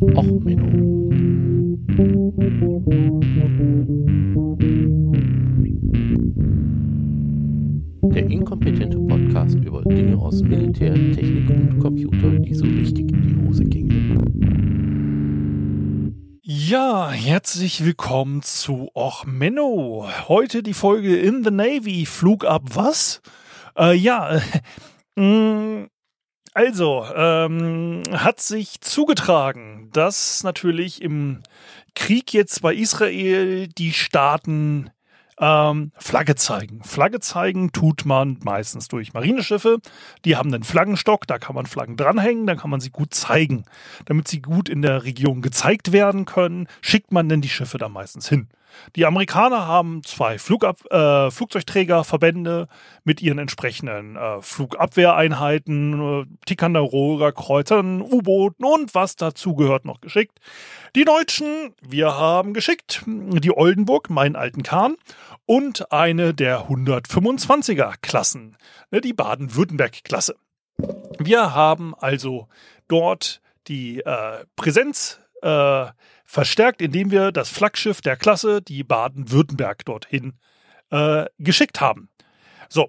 Och, Menno. Der inkompetente Podcast über Dinge aus Militär, Technik und Computer, die so richtig in die Hose gingen. Ja, herzlich willkommen zu Och Menno. Heute die Folge In the Navy. Flug ab was? Äh, ja, äh, also, ähm, hat sich zugetragen, dass natürlich im Krieg jetzt bei Israel die Staaten ähm, Flagge zeigen. Flagge zeigen tut man meistens durch Marineschiffe. Die haben einen Flaggenstock, da kann man Flaggen dranhängen, dann kann man sie gut zeigen. Damit sie gut in der Region gezeigt werden können, schickt man denn die Schiffe da meistens hin. Die Amerikaner haben zwei Flugab äh, Flugzeugträgerverbände mit ihren entsprechenden äh, Flugabwehreinheiten, äh, Ticonderoga, Kreuzern, U-Booten und was dazu gehört noch geschickt. Die Deutschen, wir haben geschickt die Oldenburg, meinen alten Kahn, und eine der 125er Klassen, ne, die Baden-Württemberg-Klasse. Wir haben also dort die äh, Präsenz äh, verstärkt, indem wir das Flaggschiff der Klasse, die Baden-Württemberg, dorthin äh, geschickt haben. So,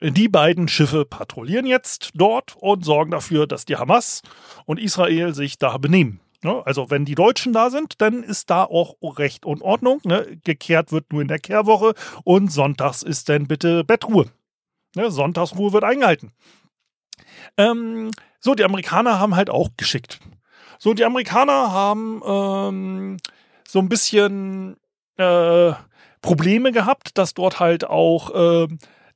die beiden Schiffe patrouillieren jetzt dort und sorgen dafür, dass die Hamas und Israel sich da benehmen. Ne? Also wenn die Deutschen da sind, dann ist da auch Recht und Ordnung. Ne? Gekehrt wird nur in der Kehrwoche und sonntags ist dann bitte Bettruhe. Ne? Sonntagsruhe wird eingehalten. Ähm, so, die Amerikaner haben halt auch geschickt. So, die Amerikaner haben ähm, so ein bisschen äh, Probleme gehabt, dass dort halt auch äh,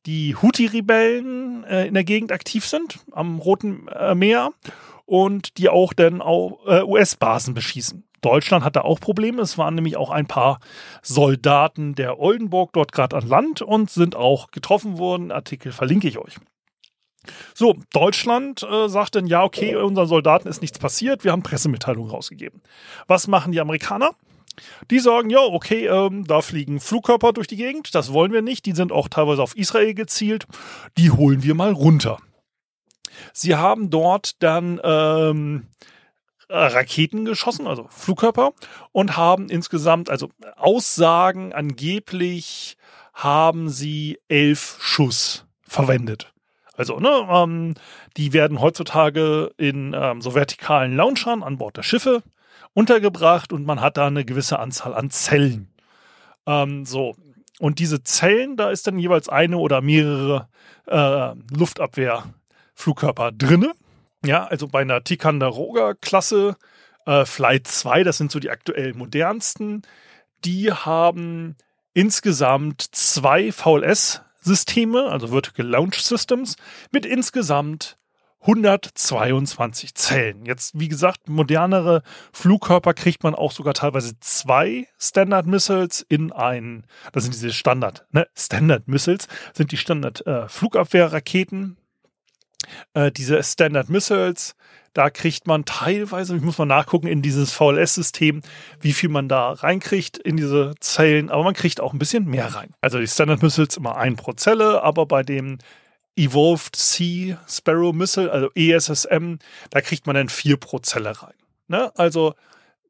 die Houthi-Rebellen äh, in der Gegend aktiv sind, am Roten äh, Meer und die auch dann auch äh, US-Basen beschießen. Deutschland hatte auch Probleme. Es waren nämlich auch ein paar Soldaten der Oldenburg dort gerade an Land und sind auch getroffen worden. Artikel verlinke ich euch. So, Deutschland äh, sagt dann, ja, okay, unseren Soldaten ist nichts passiert, wir haben Pressemitteilungen rausgegeben. Was machen die Amerikaner? Die sagen, ja, okay, ähm, da fliegen Flugkörper durch die Gegend, das wollen wir nicht, die sind auch teilweise auf Israel gezielt, die holen wir mal runter. Sie haben dort dann ähm, Raketen geschossen, also Flugkörper, und haben insgesamt, also Aussagen angeblich, haben sie elf Schuss verwendet. Also, ne, ähm, die werden heutzutage in ähm, so vertikalen Launchern an Bord der Schiffe untergebracht und man hat da eine gewisse Anzahl an Zellen. Ähm, so. Und diese Zellen, da ist dann jeweils eine oder mehrere äh, Luftabwehr Flugkörper drinne. Ja, also bei einer Ticonderoga-Klasse, äh, Flight 2, das sind so die aktuell modernsten, die haben insgesamt zwei VLS-Systeme, also Vertical Launch Systems, mit insgesamt 122 Zellen. Jetzt, wie gesagt, modernere Flugkörper kriegt man auch sogar teilweise zwei Standard Missiles in einen, das sind diese Standard, ne, Standard Missiles, sind die Standard äh, Flugabwehrraketen, äh, diese Standard Missiles, da kriegt man teilweise, ich muss mal nachgucken, in dieses VLS-System, wie viel man da reinkriegt in diese Zellen, aber man kriegt auch ein bisschen mehr rein. Also die Standard Missiles immer ein pro Zelle, aber bei dem Evolved Sea Sparrow Missile, also ESSM, da kriegt man dann vier pro Zelle rein. Ne? Also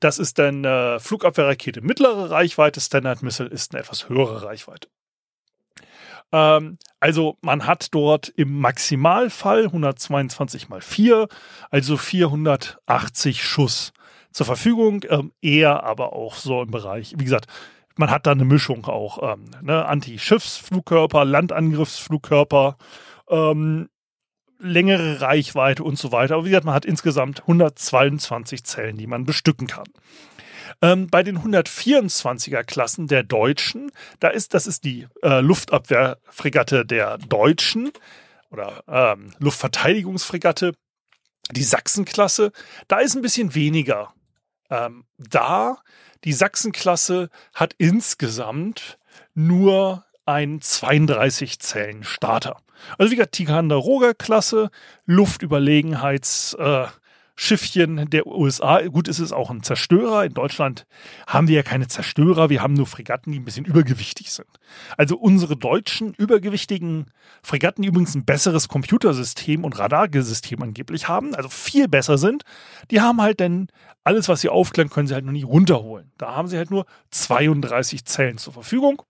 das ist dann äh, Flugabwehrrakete mittlere Reichweite, Standard Missile ist eine etwas höhere Reichweite. Ähm, also man hat dort im Maximalfall 122 mal 4, also 480 Schuss zur Verfügung. Ähm, eher aber auch so im Bereich, wie gesagt, man hat da eine Mischung auch. Ähm, ne? Anti-Schiffsflugkörper, Landangriffsflugkörper, ähm, längere Reichweite und so weiter. Aber wie gesagt, man hat insgesamt 122 Zellen, die man bestücken kann. Ähm, bei den 124er Klassen der Deutschen, da ist, das ist die äh, Luftabwehrfregatte der Deutschen oder ähm, Luftverteidigungsfregatte, die Sachsenklasse, da ist ein bisschen weniger. Ähm, da, die Sachsenklasse hat insgesamt nur einen 32 Zellen Starter. Also wie gesagt, Ticonderoga Klasse, Luftüberlegenheits äh, Schiffchen der USA. Gut, es ist auch ein Zerstörer. In Deutschland haben wir ja keine Zerstörer, wir haben nur Fregatten, die ein bisschen übergewichtig sind. Also unsere deutschen übergewichtigen Fregatten, die übrigens ein besseres Computersystem und Radarsystem angeblich haben, also viel besser sind, die haben halt dann alles, was sie aufklären, können sie halt noch nie runterholen. Da haben sie halt nur 32 Zellen zur Verfügung.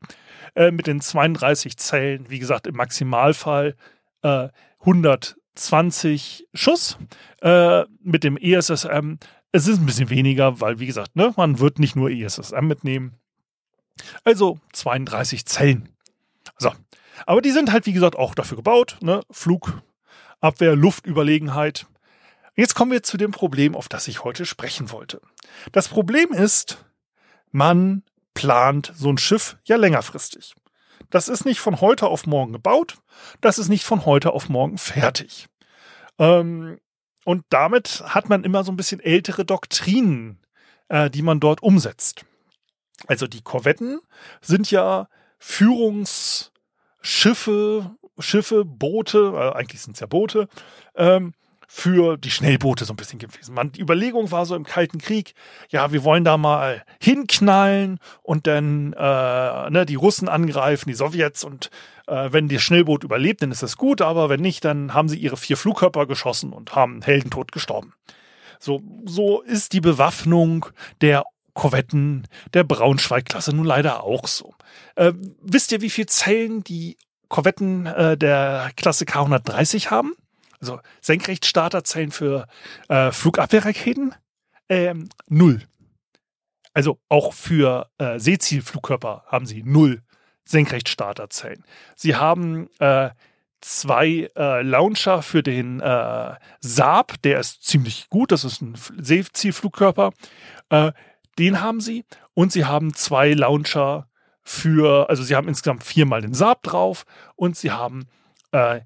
Äh, mit den 32 Zellen, wie gesagt, im Maximalfall äh, 120 Schuss äh, mit dem ESSM. Es ist ein bisschen weniger, weil, wie gesagt, ne, man wird nicht nur ESSM mitnehmen. Also 32 Zellen. So. Aber die sind halt, wie gesagt, auch dafür gebaut. Ne? Flugabwehr, Luftüberlegenheit. Jetzt kommen wir zu dem Problem, auf das ich heute sprechen wollte. Das Problem ist, man plant so ein Schiff ja längerfristig. Das ist nicht von heute auf morgen gebaut, das ist nicht von heute auf morgen fertig. Ähm, und damit hat man immer so ein bisschen ältere Doktrinen, äh, die man dort umsetzt. Also die Korvetten sind ja Führungsschiffe, Schiffe, Boote, äh, eigentlich sind es ja Boote, ähm, für die Schnellboote so ein bisschen gewesen. Man, die Überlegung war so im Kalten Krieg, ja, wir wollen da mal hinknallen und dann äh, ne, die Russen angreifen, die Sowjets und äh, wenn das Schnellboot überlebt, dann ist das gut, aber wenn nicht, dann haben sie ihre vier Flugkörper geschossen und haben Heldentod gestorben. So, so ist die Bewaffnung der Korvetten der Braunschweig-Klasse nun leider auch so. Äh, wisst ihr, wie viel Zellen die Korvetten äh, der Klasse K130 haben? Also Senkrechtstarterzellen für äh, Flugabwehrraketen, ähm, null. Also auch für äh, Seezielflugkörper haben sie null Senkrechtstarterzellen. Sie haben äh, zwei äh, Launcher für den äh, Saab, der ist ziemlich gut, das ist ein Seezielflugkörper. Äh, den haben sie. Und sie haben zwei Launcher für, also sie haben insgesamt viermal den Saab drauf und sie haben äh,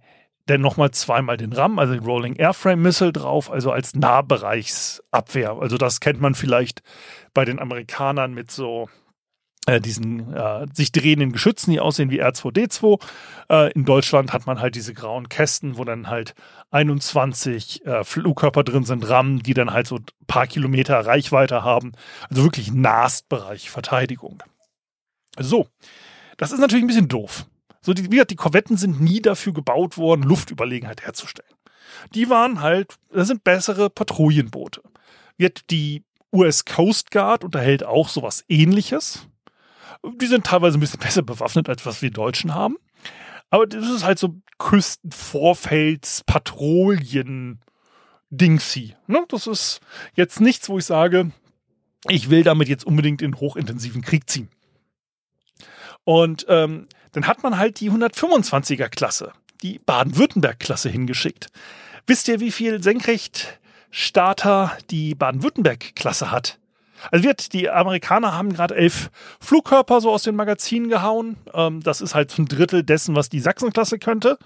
dann nochmal zweimal den RAM, also den Rolling Airframe Missile drauf, also als Nahbereichsabwehr. Also das kennt man vielleicht bei den Amerikanern mit so äh, diesen äh, sich drehenden Geschützen, die aussehen wie R2D2. Äh, in Deutschland hat man halt diese grauen Kästen, wo dann halt 21 äh, Flugkörper drin sind, RAM, die dann halt so ein paar Kilometer Reichweite haben. Also wirklich Nahstbereich Verteidigung. So, das ist natürlich ein bisschen doof. So, die, wie gesagt, die Korvetten sind nie dafür gebaut worden, Luftüberlegenheit herzustellen. Die waren halt, das sind bessere Patrouillenboote. Wird die US Coast Guard unterhält auch sowas ähnliches. Die sind teilweise ein bisschen besser bewaffnet, als was wir Deutschen haben. Aber das ist halt so Küstenvorfelds, Patrouillen, Dingsy. Ne? Das ist jetzt nichts, wo ich sage, ich will damit jetzt unbedingt in hochintensiven Krieg ziehen. Und ähm, dann hat man halt die 125er Klasse, die Baden-Württemberg-Klasse hingeschickt. Wisst ihr, wie viel Senkrechtstarter die Baden-Württemberg-Klasse hat? Also wird, die Amerikaner haben gerade elf Flugkörper so aus den Magazinen gehauen. Ähm, das ist halt ein Drittel dessen, was die Sachsen-Klasse könnte.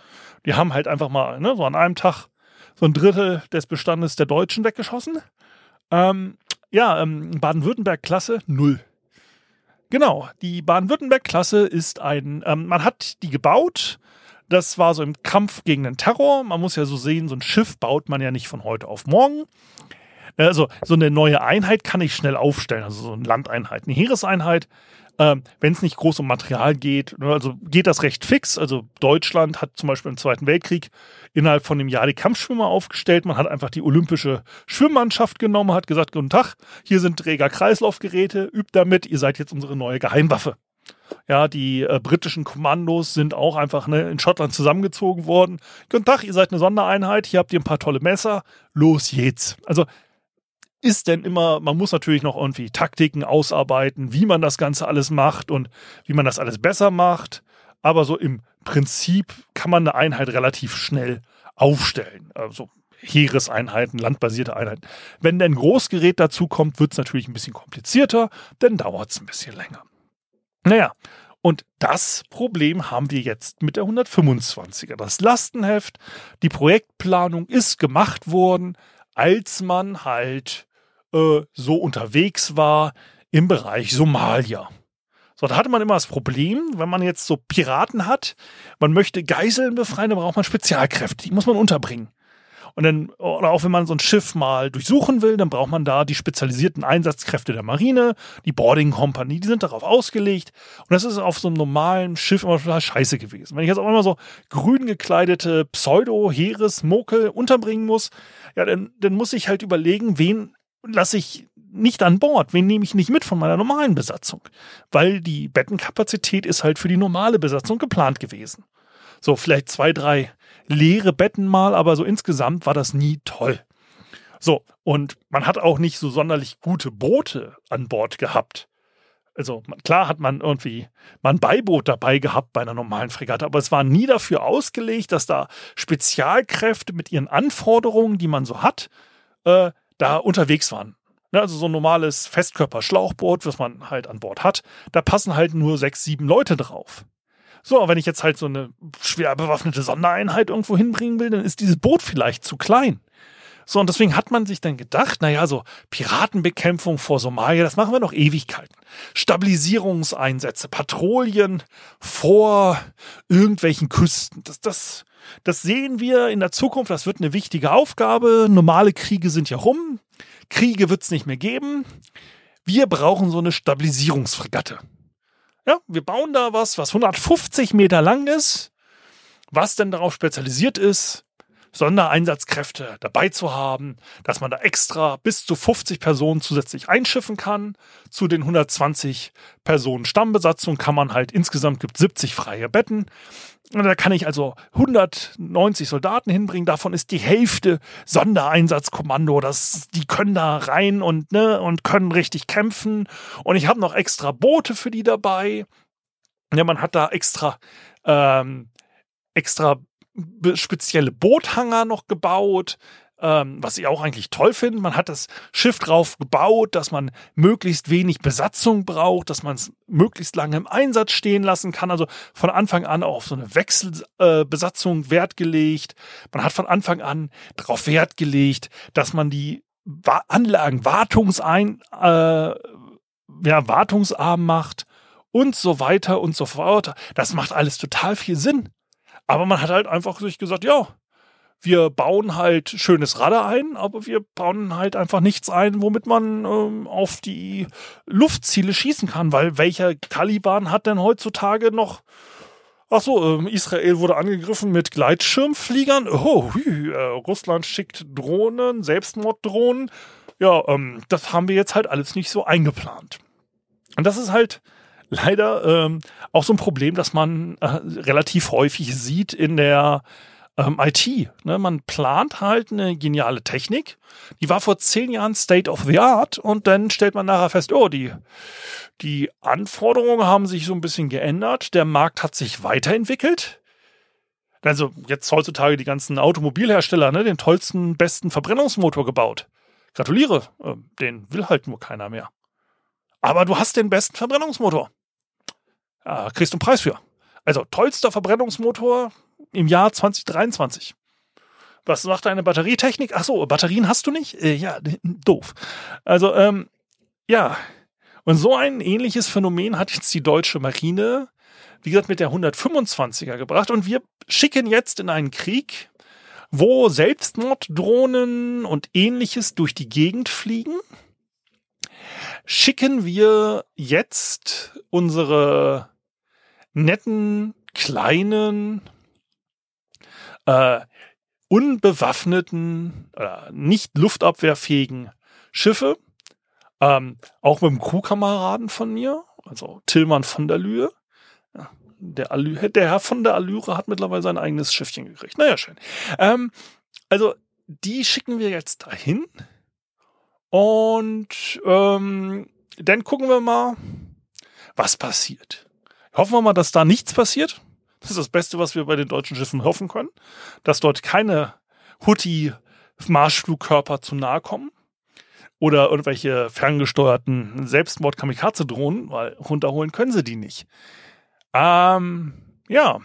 Die haben halt einfach mal ne, so an einem Tag so ein Drittel des Bestandes der Deutschen weggeschossen. Ähm, ja, ähm, Baden-Württemberg-Klasse null. Genau, die Baden-Württemberg-Klasse ist ein, ähm, man hat die gebaut. Das war so im Kampf gegen den Terror. Man muss ja so sehen, so ein Schiff baut man ja nicht von heute auf morgen. Also so eine neue Einheit kann ich schnell aufstellen, also so eine Landeinheit, eine Heereseinheit ähm, wenn es nicht groß um Material geht, ne, also geht das recht fix. Also Deutschland hat zum Beispiel im Zweiten Weltkrieg innerhalb von einem Jahr die Kampfschwimmer aufgestellt. Man hat einfach die olympische Schwimmmannschaft genommen, hat gesagt, guten Tag, hier sind Träger-Kreislaufgeräte, übt damit, ihr seid jetzt unsere neue Geheimwaffe. Ja, die äh, britischen Kommandos sind auch einfach ne, in Schottland zusammengezogen worden. Guten Tag, ihr seid eine Sondereinheit, hier habt ihr ein paar tolle Messer, los geht's. Also ist denn immer, man muss natürlich noch irgendwie Taktiken ausarbeiten, wie man das Ganze alles macht und wie man das alles besser macht. Aber so im Prinzip kann man eine Einheit relativ schnell aufstellen. Also Heereseinheiten, landbasierte Einheiten. Wenn ein Großgerät dazu kommt, wird es natürlich ein bisschen komplizierter, dann dauert es ein bisschen länger. Naja, und das Problem haben wir jetzt mit der 125er. Das Lastenheft, die Projektplanung ist gemacht worden, als man halt äh, so unterwegs war im Bereich Somalia. So, da hatte man immer das Problem, wenn man jetzt so Piraten hat, man möchte Geiseln befreien, dann braucht man Spezialkräfte, die muss man unterbringen. Und dann, oder auch wenn man so ein Schiff mal durchsuchen will, dann braucht man da die spezialisierten Einsatzkräfte der Marine, die Boarding Company, die sind darauf ausgelegt. Und das ist auf so einem normalen Schiff immer total scheiße gewesen. Wenn ich jetzt auch immer so grün gekleidete Pseudo-Heeres-Mokel unterbringen muss, ja, dann, dann muss ich halt überlegen, wen lasse ich nicht an Bord, wen nehme ich nicht mit von meiner normalen Besatzung? Weil die Bettenkapazität ist halt für die normale Besatzung geplant gewesen. So, vielleicht zwei, drei leere Betten mal, aber so insgesamt war das nie toll. So, und man hat auch nicht so sonderlich gute Boote an Bord gehabt. Also klar hat man irgendwie mal ein Beiboot dabei gehabt bei einer normalen Fregatte, aber es war nie dafür ausgelegt, dass da Spezialkräfte mit ihren Anforderungen, die man so hat, äh, da unterwegs waren. Ne, also so ein normales Festkörper-Schlauchboot, was man halt an Bord hat, da passen halt nur sechs, sieben Leute drauf. So, wenn ich jetzt halt so eine schwer bewaffnete Sondereinheit irgendwo hinbringen will, dann ist dieses Boot vielleicht zu klein. So, und deswegen hat man sich dann gedacht, naja, so Piratenbekämpfung vor Somalia, das machen wir noch Ewigkeiten. Stabilisierungseinsätze, Patrouillen vor irgendwelchen Küsten. Das, das, das sehen wir in der Zukunft, das wird eine wichtige Aufgabe. Normale Kriege sind ja rum. Kriege wird es nicht mehr geben. Wir brauchen so eine Stabilisierungsfregatte. Ja, wir bauen da was, was 150 Meter lang ist, was denn darauf spezialisiert ist, Sondereinsatzkräfte dabei zu haben, dass man da extra bis zu 50 Personen zusätzlich einschiffen kann. Zu den 120 Personen Stammbesatzung kann man halt insgesamt gibt 70 freie Betten. Und da kann ich also 190 Soldaten hinbringen. Davon ist die Hälfte Sondereinsatzkommando. Das, die können da rein und, ne, und können richtig kämpfen. Und ich habe noch extra Boote für die dabei. Ja, man hat da extra, ähm, extra spezielle Boothanger noch gebaut, ähm, was ich auch eigentlich toll finde. Man hat das Schiff drauf gebaut, dass man möglichst wenig Besatzung braucht, dass man es möglichst lange im Einsatz stehen lassen kann. Also von Anfang an auch auf so eine Wechselbesatzung äh, Wert gelegt. Man hat von Anfang an darauf Wert gelegt, dass man die Wa Anlagen wartungsein, äh, ja, wartungsarm macht und so weiter und so fort. Das macht alles total viel Sinn. Aber man hat halt einfach sich gesagt, ja, wir bauen halt schönes Radar ein, aber wir bauen halt einfach nichts ein, womit man ähm, auf die Luftziele schießen kann, weil welcher Taliban hat denn heutzutage noch Ach so, ähm, Israel wurde angegriffen mit Gleitschirmfliegern. Oh, hü, äh, Russland schickt Drohnen, Selbstmorddrohnen. Ja, ähm, das haben wir jetzt halt alles nicht so eingeplant. Und das ist halt leider ähm, auch so ein Problem, das man äh, relativ häufig sieht in der ähm, IT. Ne? Man plant halt eine geniale Technik. Die war vor zehn Jahren State of the Art und dann stellt man nachher fest, oh, die, die Anforderungen haben sich so ein bisschen geändert. Der Markt hat sich weiterentwickelt. Also jetzt heutzutage die ganzen Automobilhersteller, ne, den tollsten, besten Verbrennungsmotor gebaut. Gratuliere, äh, den will halt nur keiner mehr. Aber du hast den besten Verbrennungsmotor. Ja, kriegst du einen Preis für. Also tollster Verbrennungsmotor im Jahr 2023. Was macht deine Batterietechnik? Ach so, Batterien hast du nicht? Äh, ja, doof. Also, ähm, ja. Und so ein ähnliches Phänomen hat jetzt die deutsche Marine, wie gesagt, mit der 125er gebracht. Und wir schicken jetzt in einen Krieg, wo Selbstmorddrohnen und ähnliches durch die Gegend fliegen. Schicken wir jetzt unsere netten, kleinen, äh, unbewaffneten, äh, nicht luftabwehrfähigen Schiffe, ähm, auch mit dem Crewkameraden von mir, also Tillmann von der Lühe. der, Allü der Herr von der Allüre hat mittlerweile sein eigenes Schiffchen gekriegt. Naja, schön. Ähm, also, die schicken wir jetzt dahin. Und ähm, dann gucken wir mal, was passiert. Hoffen wir mal, dass da nichts passiert. Das ist das Beste, was wir bei den deutschen Schiffen hoffen können, dass dort keine Houthi-Marschflugkörper zu nahe kommen oder irgendwelche ferngesteuerten Selbstmord-Kamikaze-Drohnen, weil runterholen können sie die nicht. Ähm, ja.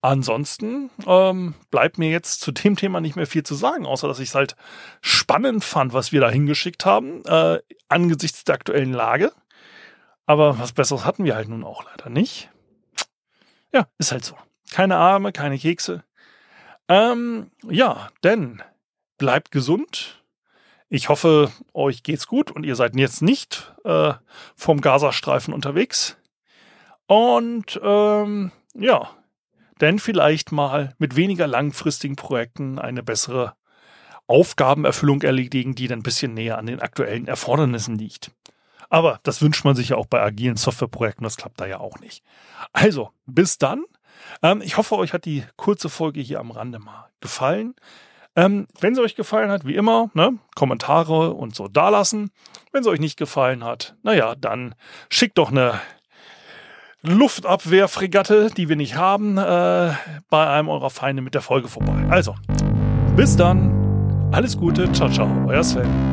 Ansonsten ähm, bleibt mir jetzt zu dem Thema nicht mehr viel zu sagen, außer dass ich es halt spannend fand, was wir da hingeschickt haben, äh, angesichts der aktuellen Lage. Aber was Besseres hatten wir halt nun auch leider nicht. Ja, ist halt so. Keine Arme, keine Kekse. Ähm, ja, denn bleibt gesund. Ich hoffe, euch geht's gut und ihr seid jetzt nicht äh, vom Gazastreifen unterwegs. Und ähm, ja, denn vielleicht mal mit weniger langfristigen Projekten eine bessere Aufgabenerfüllung erledigen, die dann ein bisschen näher an den aktuellen Erfordernissen liegt. Aber das wünscht man sich ja auch bei agilen Softwareprojekten, das klappt da ja auch nicht. Also, bis dann. Ähm, ich hoffe, euch hat die kurze Folge hier am Rande mal gefallen. Ähm, wenn sie euch gefallen hat, wie immer, ne, Kommentare und so dalassen. Wenn sie euch nicht gefallen hat, naja, dann schickt doch eine Luftabwehrfregatte, die wir nicht haben, äh, bei einem eurer Feinde mit der Folge vorbei. Also, bis dann. Alles Gute. Ciao, ciao. Euer Sven.